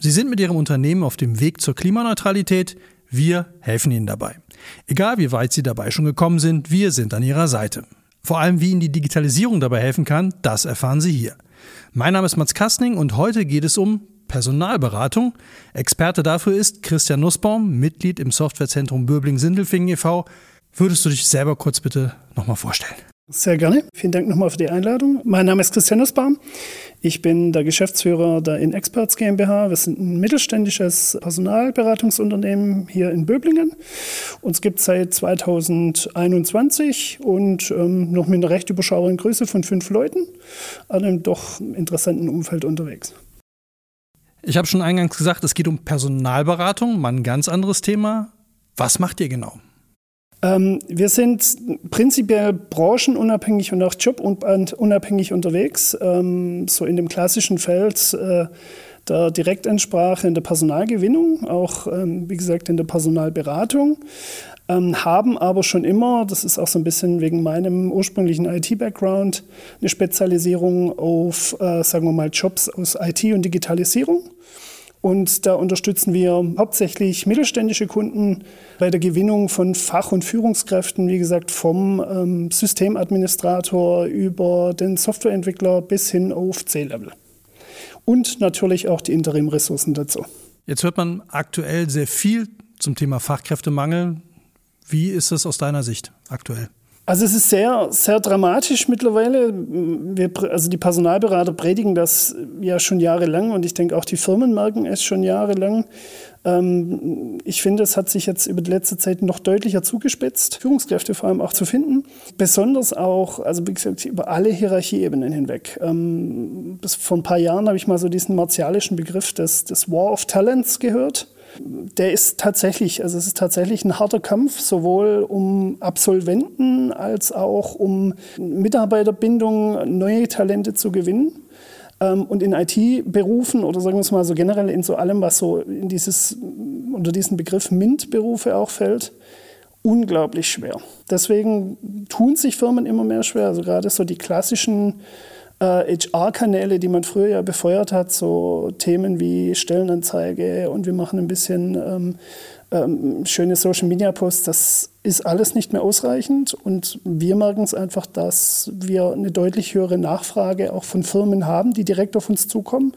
Sie sind mit Ihrem Unternehmen auf dem Weg zur Klimaneutralität. Wir helfen Ihnen dabei. Egal wie weit Sie dabei schon gekommen sind, wir sind an Ihrer Seite. Vor allem, wie Ihnen die Digitalisierung dabei helfen kann, das erfahren Sie hier. Mein Name ist Mats Kastning und heute geht es um Personalberatung. Experte dafür ist Christian Nussbaum, Mitglied im Softwarezentrum Böbling-Sindelfingen e.V. Würdest du dich selber kurz bitte nochmal vorstellen? Sehr gerne. Vielen Dank nochmal für die Einladung. Mein Name ist Christian Nussbaum. Ich bin der Geschäftsführer der InExperts GmbH. Wir sind ein mittelständisches Personalberatungsunternehmen hier in Böblingen. Uns gibt es seit 2021 und ähm, noch mit einer recht überschaubaren Größe von fünf Leuten an einem doch interessanten Umfeld unterwegs. Ich habe schon eingangs gesagt, es geht um Personalberatung, mal ein ganz anderes Thema. Was macht ihr genau? Ähm, wir sind prinzipiell branchenunabhängig und auch jobunabhängig unterwegs, ähm, so in dem klassischen Feld äh, der Direktansprache in der Personalgewinnung, auch ähm, wie gesagt in der Personalberatung, ähm, haben aber schon immer, das ist auch so ein bisschen wegen meinem ursprünglichen IT-Background, eine Spezialisierung auf, äh, sagen wir mal, Jobs aus IT und Digitalisierung. Und da unterstützen wir hauptsächlich mittelständische Kunden bei der Gewinnung von Fach- und Führungskräften, wie gesagt, vom ähm, Systemadministrator über den Softwareentwickler bis hin auf C-Level. Und natürlich auch die Interim-Ressourcen dazu. Jetzt hört man aktuell sehr viel zum Thema Fachkräftemangel. Wie ist das aus deiner Sicht aktuell? Also es ist sehr, sehr dramatisch mittlerweile. Wir, also die Personalberater predigen das ja schon jahrelang und ich denke auch die Firmen merken es schon jahrelang. Ähm, ich finde, es hat sich jetzt über die letzte Zeit noch deutlicher zugespitzt, Führungskräfte vor allem auch zu finden. Besonders auch, also wie gesagt, über alle Hierarchieebenen hinweg. Ähm, bis vor ein paar Jahren habe ich mal so diesen martialischen Begriff des, des War of Talents gehört der ist tatsächlich, also es ist tatsächlich ein harter Kampf, sowohl um Absolventen als auch um Mitarbeiterbindung, neue Talente zu gewinnen. Ähm, und in IT-Berufen oder sagen wir es mal so generell in so allem, was so in dieses, unter diesen Begriff MINT-Berufe auch fällt, unglaublich schwer. Deswegen tun sich Firmen immer mehr schwer. Also gerade so die klassischen äh, HR-Kanäle, die man früher ja befeuert hat, so Themen wie Stellenanzeige und wir machen ein bisschen ähm, ähm, schöne Social-Media-Posts, das ist alles nicht mehr ausreichend und wir merken es einfach, dass wir eine deutlich höhere Nachfrage auch von Firmen haben, die direkt auf uns zukommen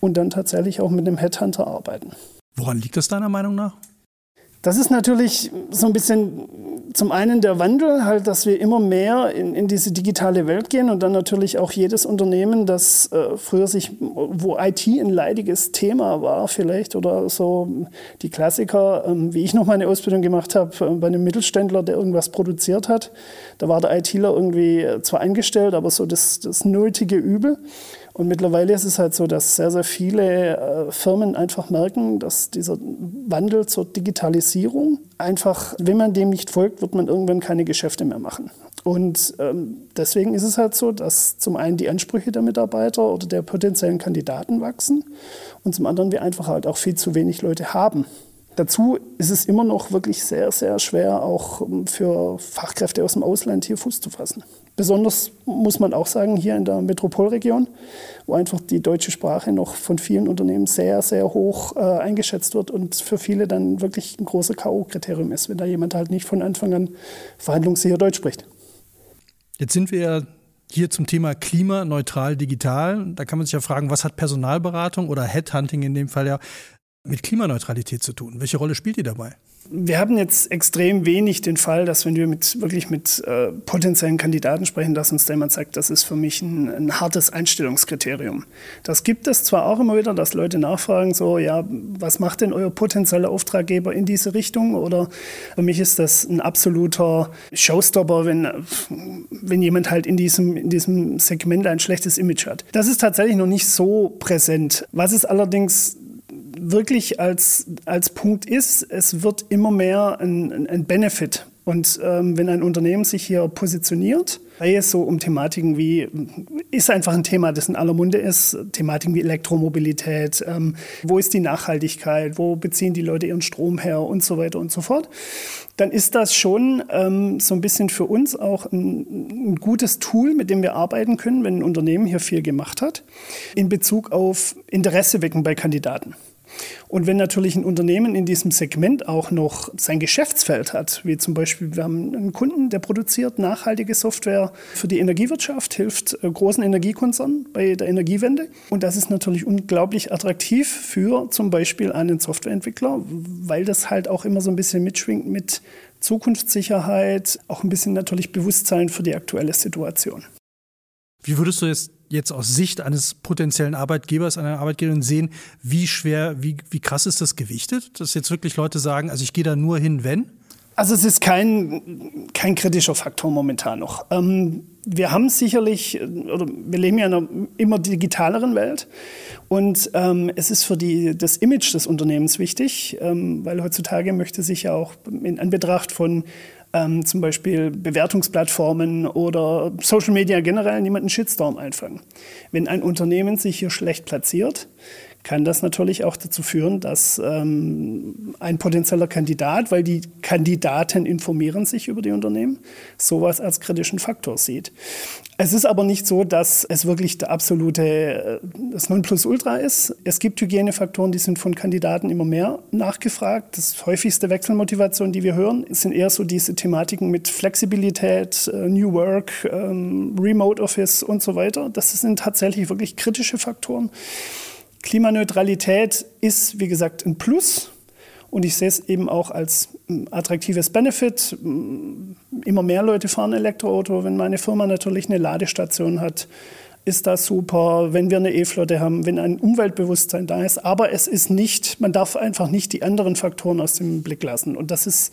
und dann tatsächlich auch mit einem Headhunter arbeiten. Woran liegt das deiner Meinung nach? Das ist natürlich so ein bisschen zum einen der Wandel, halt, dass wir immer mehr in, in diese digitale Welt gehen und dann natürlich auch jedes Unternehmen, das äh, früher sich, wo IT ein leidiges Thema war vielleicht oder so die Klassiker, ähm, wie ich noch meine Ausbildung gemacht habe äh, bei einem Mittelständler, der irgendwas produziert hat. Da war der ITler irgendwie zwar eingestellt, aber so das, das nötige Übel. Und mittlerweile ist es halt so, dass sehr, sehr viele äh, Firmen einfach merken, dass dieser Wandel zur Digitalisierung einfach, wenn man dem nicht folgt, wird man irgendwann keine Geschäfte mehr machen. Und ähm, deswegen ist es halt so, dass zum einen die Ansprüche der Mitarbeiter oder der potenziellen Kandidaten wachsen und zum anderen wir einfach halt auch viel zu wenig Leute haben. Dazu ist es immer noch wirklich sehr, sehr schwer, auch ähm, für Fachkräfte aus dem Ausland hier Fuß zu fassen. Besonders muss man auch sagen, hier in der Metropolregion, wo einfach die deutsche Sprache noch von vielen Unternehmen sehr, sehr hoch äh, eingeschätzt wird und für viele dann wirklich ein großes K.O.-Kriterium ist, wenn da jemand halt nicht von Anfang an verhandlungssicher Deutsch spricht. Jetzt sind wir ja hier zum Thema klimaneutral digital. Da kann man sich ja fragen, was hat Personalberatung oder Headhunting in dem Fall ja mit Klimaneutralität zu tun? Welche Rolle spielt die dabei? Wir haben jetzt extrem wenig den Fall, dass wenn wir mit, wirklich mit äh, potenziellen Kandidaten sprechen, dass uns jemand sagt, das ist für mich ein, ein, hartes Einstellungskriterium. Das gibt es zwar auch immer wieder, dass Leute nachfragen, so, ja, was macht denn euer potenzieller Auftraggeber in diese Richtung? Oder für mich ist das ein absoluter Showstopper, wenn, wenn jemand halt in diesem, in diesem Segment ein schlechtes Image hat. Das ist tatsächlich noch nicht so präsent. Was es allerdings wirklich als, als Punkt ist, es wird immer mehr ein, ein Benefit. Und ähm, wenn ein Unternehmen sich hier positioniert, sei es so um Thematiken wie, ist einfach ein Thema, das in aller Munde ist, Thematiken wie Elektromobilität, ähm, wo ist die Nachhaltigkeit, wo beziehen die Leute ihren Strom her und so weiter und so fort, dann ist das schon ähm, so ein bisschen für uns auch ein, ein gutes Tool, mit dem wir arbeiten können, wenn ein Unternehmen hier viel gemacht hat, in Bezug auf Interesse wecken bei Kandidaten. Und wenn natürlich ein Unternehmen in diesem Segment auch noch sein Geschäftsfeld hat, wie zum Beispiel wir haben einen Kunden, der produziert nachhaltige Software für die Energiewirtschaft, hilft äh, großen Energiekonzernen bei der Energiewende. Und das ist natürlich unglaublich attraktiv für zum Beispiel einen Softwareentwickler, weil das halt auch immer so ein bisschen mitschwingt mit Zukunftssicherheit, auch ein bisschen natürlich Bewusstsein für die aktuelle Situation. Wie würdest du jetzt, jetzt aus Sicht eines potenziellen Arbeitgebers, einer Arbeitgeberin sehen, wie schwer, wie, wie krass ist das gewichtet? Dass jetzt wirklich Leute sagen, also ich gehe da nur hin, wenn? Also es ist kein, kein kritischer Faktor momentan noch. Ähm, wir haben sicherlich, oder wir leben ja in einer immer digitaleren Welt und ähm, es ist für die, das Image des Unternehmens wichtig, ähm, weil heutzutage möchte sich ja auch in Anbetracht von ähm, zum Beispiel Bewertungsplattformen oder Social Media generell niemanden Shitstorm einfangen. Wenn ein Unternehmen sich hier schlecht platziert, kann das natürlich auch dazu führen, dass ähm, ein potenzieller Kandidat, weil die Kandidaten informieren sich über die Unternehmen, sowas als kritischen Faktor sieht. Es ist aber nicht so, dass es wirklich der absolute äh, das Nonplusultra ist. Es gibt Hygienefaktoren, die sind von Kandidaten immer mehr nachgefragt. Das häufigste Wechselmotivation, die wir hören, sind eher so diese Thematiken mit Flexibilität, äh, New Work, ähm, Remote Office und so weiter. Das sind tatsächlich wirklich kritische Faktoren. Klimaneutralität ist, wie gesagt, ein Plus. Und ich sehe es eben auch als hm, attraktives Benefit. Hm, immer mehr Leute fahren Elektroauto. Wenn meine Firma natürlich eine Ladestation hat, ist das super. Wenn wir eine E-Flotte haben, wenn ein Umweltbewusstsein da ist. Aber es ist nicht, man darf einfach nicht die anderen Faktoren aus dem Blick lassen. Und das ist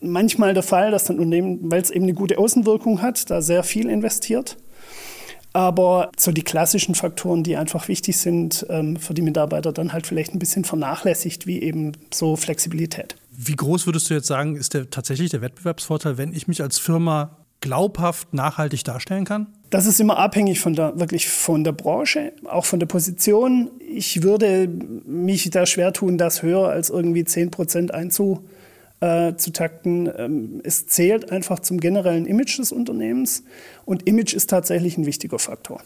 manchmal der Fall, dass ein Unternehmen, weil es eben eine gute Außenwirkung hat, da sehr viel investiert aber so die klassischen Faktoren, die einfach wichtig sind ähm, für die Mitarbeiter, dann halt vielleicht ein bisschen vernachlässigt, wie eben so Flexibilität. Wie groß würdest du jetzt sagen, ist der tatsächlich der Wettbewerbsvorteil, wenn ich mich als Firma glaubhaft nachhaltig darstellen kann? Das ist immer abhängig von der, wirklich von der Branche, auch von der Position. Ich würde mich da schwer tun, das höher als irgendwie 10 Prozent einzu, äh, zu takten. Ähm, es zählt einfach zum generellen Image des Unternehmens und Image ist tatsächlich ein wichtiger Faktor.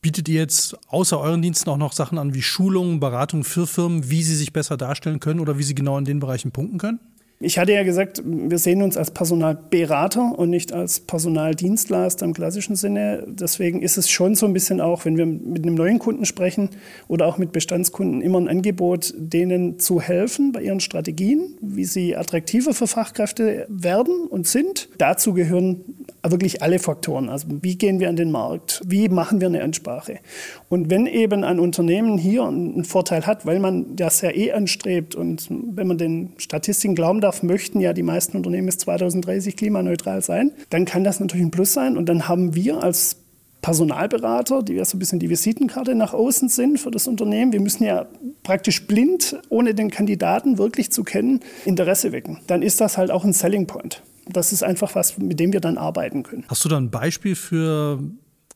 Bietet ihr jetzt außer euren Diensten auch noch Sachen an wie Schulungen, Beratungen für Firmen, wie sie sich besser darstellen können oder wie sie genau in den Bereichen punkten können? Ich hatte ja gesagt, wir sehen uns als Personalberater und nicht als Personaldienstleister im klassischen Sinne. Deswegen ist es schon so ein bisschen auch, wenn wir mit einem neuen Kunden sprechen oder auch mit Bestandskunden, immer ein Angebot, denen zu helfen bei ihren Strategien, wie sie attraktiver für Fachkräfte werden und sind. Dazu gehören wirklich alle Faktoren. Also wie gehen wir an den Markt? Wie machen wir eine Ansprache? Und wenn eben ein Unternehmen hier einen Vorteil hat, weil man das ja eh anstrebt und wenn man den Statistiken glauben darf, möchten ja die meisten Unternehmen bis 2030 klimaneutral sein, dann kann das natürlich ein Plus sein. Und dann haben wir als Personalberater, die ja so ein bisschen die Visitenkarte nach außen sind für das Unternehmen. Wir müssen ja praktisch blind, ohne den Kandidaten wirklich zu kennen, Interesse wecken. Dann ist das halt auch ein Selling Point das ist einfach was, mit dem wir dann arbeiten können. Hast du da ein Beispiel für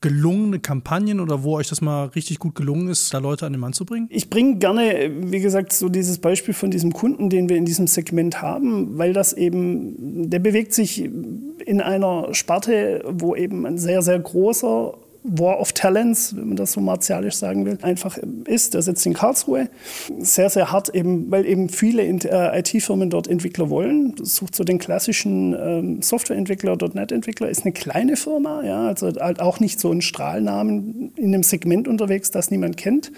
gelungene Kampagnen oder wo euch das mal richtig gut gelungen ist, da Leute an den Mann zu bringen? Ich bringe gerne, wie gesagt, so dieses Beispiel von diesem Kunden, den wir in diesem Segment haben, weil das eben, der bewegt sich in einer Sparte, wo eben ein sehr, sehr großer war of Talents, wenn man das so martialisch sagen will, einfach ist. Der sitzt in Karlsruhe. Sehr, sehr hart, eben, weil eben viele äh, IT-Firmen dort Entwickler wollen. Das sucht so den klassischen ähm, Softwareentwickler, .NET-Entwickler. Ist eine kleine Firma, ja, also halt auch nicht so ein Strahlnamen in einem Segment unterwegs, das niemand kennt.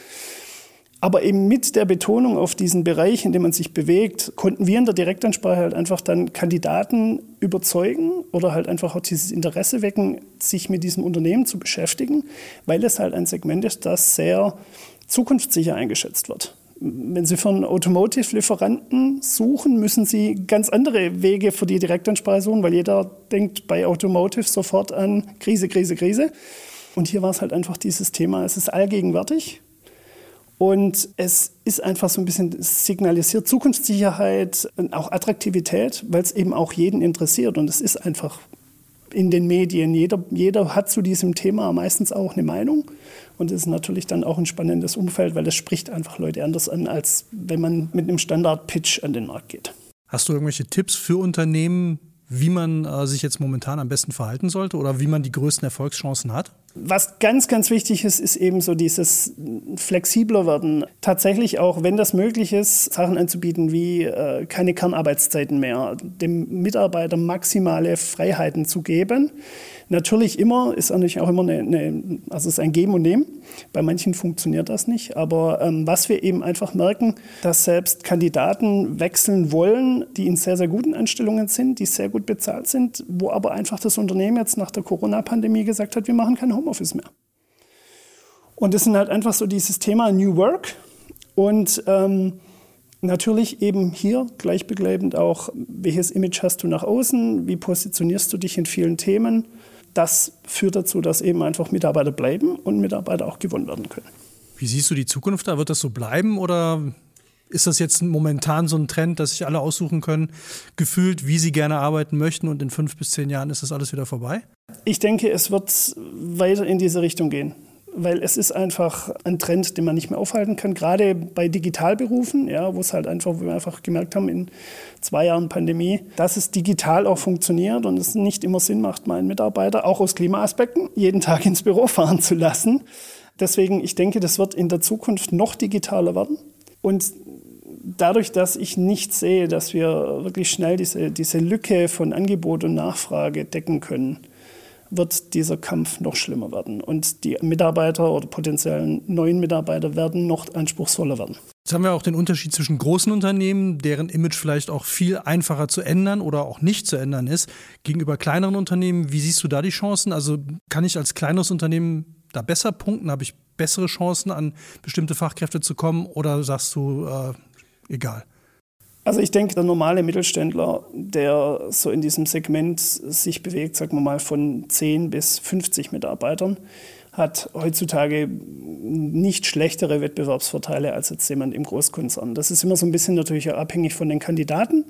Aber eben mit der Betonung auf diesen Bereich, in dem man sich bewegt, konnten wir in der Direktansprache halt einfach dann Kandidaten überzeugen oder halt einfach auch dieses Interesse wecken, sich mit diesem Unternehmen zu beschäftigen, weil es halt ein Segment ist, das sehr zukunftssicher eingeschätzt wird. Wenn Sie für einen Automotive-Lieferanten suchen, müssen Sie ganz andere Wege für die Direktansprache suchen, weil jeder denkt bei Automotive sofort an Krise, Krise, Krise. Und hier war es halt einfach dieses Thema, es ist allgegenwärtig Und es ist einfach so ein bisschen signalisiert Zukunftssicherheit, auch Attraktivität, weil es eben auch jeden interessiert. Und es ist einfach in den Medien. Jeder, jeder hat zu diesem Thema meistens auch eine Meinung. Und es ist natürlich dann auch ein spannendes Umfeld, weil das spricht einfach Leute anders an, als wenn man mit einem Standard-Pitch an den Markt geht. Hast du irgendwelche Tipps für Unternehmen, wie man äh, sich jetzt momentan am besten verhalten sollte oder wie man die größten Erfolgschancen hat? Was ganz, ganz wichtig ist, ist eben so dieses flexibler werden. Tatsächlich auch, wenn das möglich ist, Sachen anzubieten wie äh, keine Kernarbeitszeiten mehr, dem Mitarbeiter maximale Freiheiten zu geben. Natürlich immer, ist natürlich auch immer eine, eine also es ist ein Geben und Nehmen. Bei manchen funktioniert das nicht. Aber ähm, was wir eben einfach merken, dass selbst Kandidaten wechseln wollen, die in sehr, sehr guten Anstellungen sind, die sehr gut bezahlt sind, wo aber einfach das Unternehmen jetzt nach der Corona-Pandemie gesagt hat, wir machen kein Homeoffice mehr. Und das sind halt einfach so dieses Thema New Work und ähm, natürlich eben hier gleichbegleitend auch, welches Image hast du nach außen, wie positionierst du dich in vielen Themen das führt dazu, dass eben einfach Mitarbeiter bleiben und Mitarbeiter auch gewonnen werden können. Wie siehst du die Zukunft da? Wird das so bleiben oder ist das jetzt momentan so ein Trend, dass sich alle aussuchen können, gefühlt, wie sie gerne arbeiten möchten und in fünf bis zehn Jahren ist das alles wieder vorbei? Ich denke, es wird weiter in diese Richtung gehen weil es ist einfach ein Trend, den man nicht mehr aufhalten kann. Gerade bei Digitalberufen, ja, wo es halt einfach, wo wir einfach gemerkt haben in zwei Jahren Pandemie, dass es digital auch funktioniert und es nicht immer Sinn macht, meinen Mitarbeiter auch aus Klimaaspekten jeden Tag ins Büro fahren zu lassen. Deswegen, ich denke, das wird in der Zukunft noch digitaler werden. Und dadurch, dass ich nicht sehe, dass wir wirklich schnell diese, diese Lücke von Angebot und Nachfrage decken können, wird dieser Kampf noch schlimmer werden. Und die Mitarbeiter oder potenziellen neuen Mitarbeiter werden noch anspruchsvoller werden. Jetzt haben wir auch den Unterschied zwischen großen Unternehmen, deren Image vielleicht auch viel einfacher zu ändern oder auch nicht zu ändern ist, gegenüber kleineren Unternehmen. Wie siehst du da die Chancen? Also kann ich als kleineres Unternehmen da besser punkten? Habe ich bessere Chancen, an bestimmte Fachkräfte zu kommen? Oder sagst du, äh, egal? Also ich denke, der normale Mittelständler, der so in diesem Segment sich bewegt, sagen wir mal von 10 bis 50 Mitarbeitern, hat heutzutage nicht schlechtere Wettbewerbsvorteile als jetzt jemand im Großkonzern. Das ist immer so ein bisschen natürlich abhängig von den Kandidaten.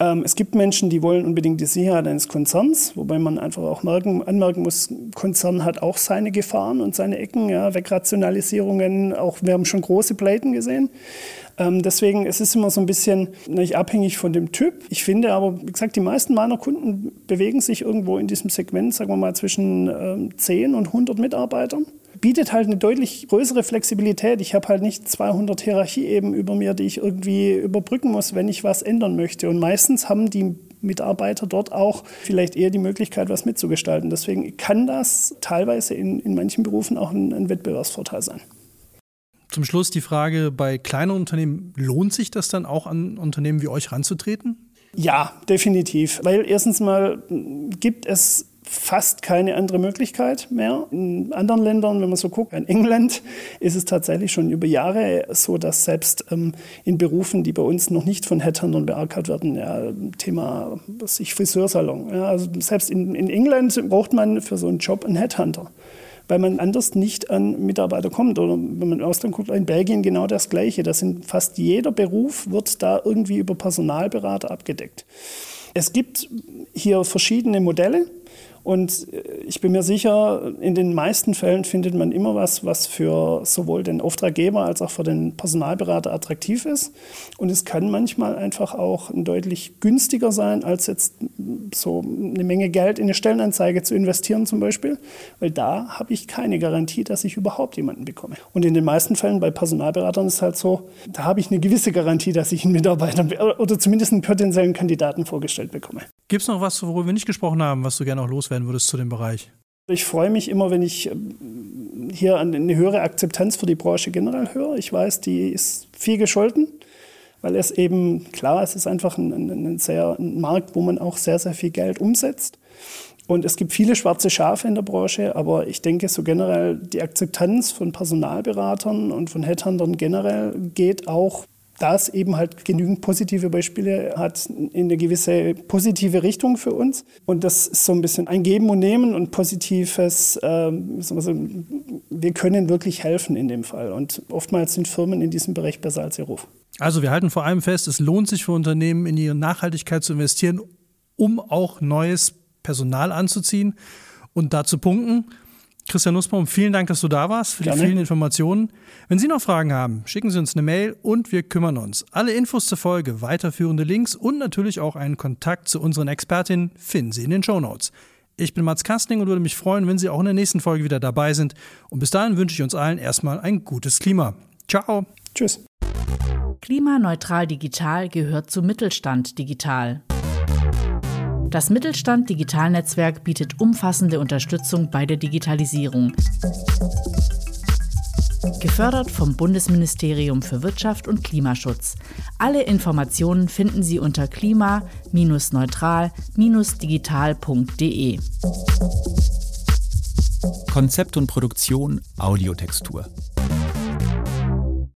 Ähm, es gibt Menschen, die wollen unbedingt die Sicherheit eines Konzerns, wobei man einfach auch merken, anmerken muss, Konzern hat auch seine Gefahren und seine Ecken, ja, Wegrationalisierungen, auch wir haben schon große Pleiten gesehen. Ähm, deswegen es ist immer so ein bisschen nicht abhängig von dem Typ. Ich finde aber, wie gesagt, die meisten meiner Kunden bewegen sich irgendwo in diesem Segment, sagen wir mal, zwischen ähm, 10 und 100 Mitarbeitern bietet halt eine deutlich größere Flexibilität. Ich habe halt nicht 200 Hierarchieeben über mir, die ich irgendwie überbrücken muss, wenn ich was ändern möchte. Und meistens haben die Mitarbeiter dort auch vielleicht eher die Möglichkeit, was mitzugestalten. Deswegen kann das teilweise in, in manchen Berufen auch ein, ein Wettbewerbsvorteil sein. Zum Schluss die Frage, bei kleinen Unternehmen, lohnt sich das dann auch an Unternehmen wie euch ranzutreten? Ja, definitiv. Weil erstens mal gibt es fast keine andere Möglichkeit mehr. In anderen Ländern, wenn man so guckt, in England ist es tatsächlich schon über Jahre so, dass selbst ähm, in Berufen, die bei uns noch nicht von Headhuntern beackert werden, ja, Thema was Friseursalon, ja, also selbst in, in England braucht man für so einen Job einen Headhunter weil man anders nicht an Mitarbeiter kommt. Oder wenn man in Ausland guckt, in Belgien genau das Gleiche. Da sind fast jeder Beruf wird da irgendwie über Personalberater abgedeckt. Es gibt hier verschiedene Modelle. Und äh, ich bin mir sicher, in den meisten Fällen findet man immer was, was für sowohl den Auftraggeber als auch für den Personalberater attraktiv ist. Und es kann manchmal einfach auch deutlich günstiger sein, als jetzt so eine Menge Geld in eine Stellenanzeige zu investieren zum Beispiel, weil da habe ich keine Garantie, dass ich überhaupt jemanden bekomme. Und in den meisten Fällen bei Personalberatern ist es halt so, da habe ich eine gewisse Garantie, dass ich einen Mitarbeiter oder zumindest einen potenziellen Kandidaten vorgestellt bekomme. Gibt es noch was, worüber wir nicht gesprochen haben, was du gerne auch loswerden würdest zu dem Bereich? Ich freue mich immer, wenn ich ähm, hier eine höhere Akzeptanz für die Branche generell höre. Ich weiß, die ist viel gescholten, weil es eben, klar, es ist einfach ein, ein, ein, sehr, ein Markt, wo man auch sehr, sehr viel Geld umsetzt. Und es gibt viele schwarze Schafe in der Branche, aber ich denke, so generell die Akzeptanz von Personalberatern und von Headhuntern generell geht auch da es eben halt genügend positive Beispiele hat, in eine gewisse positive Richtung für uns. Und das ist so ein bisschen ein Geben und Nehmen und positives, ähm, wir können wirklich helfen in dem Fall. Und oftmals sind Firmen in diesem Bereich besser als ihr Ruf. Also wir halten vor allem fest, es lohnt sich für Unternehmen in ihre Nachhaltigkeit zu investieren, um auch neues Personal anzuziehen und da zu punkten. Christian Nussbaum, vielen Dank, dass du da warst, für Gerne. die vielen Informationen. Wenn Sie noch Fragen haben, schicken Sie uns eine Mail und wir kümmern uns. Alle Infos zur Folge, weiterführende Links und natürlich auch einen Kontakt zu unseren Expertinnen finden Sie in den Show Notes. Ich bin Mats Kastning und würde mich freuen, wenn Sie auch in der nächsten Folge wieder dabei sind. Und bis dahin wünsche ich uns allen erstmal ein gutes Klima. Ciao. Tschüss. Klimaneutral Digital gehört zu Mittelstand Digital. Das Mittelstand Digitalnetzwerk bietet umfassende Unterstützung bei der Digitalisierung. Gefördert vom Bundesministerium für Wirtschaft und Klimaschutz. Alle Informationen finden Sie unter klima-neutral-digital.de. Konzept und Produktion Audiotextur.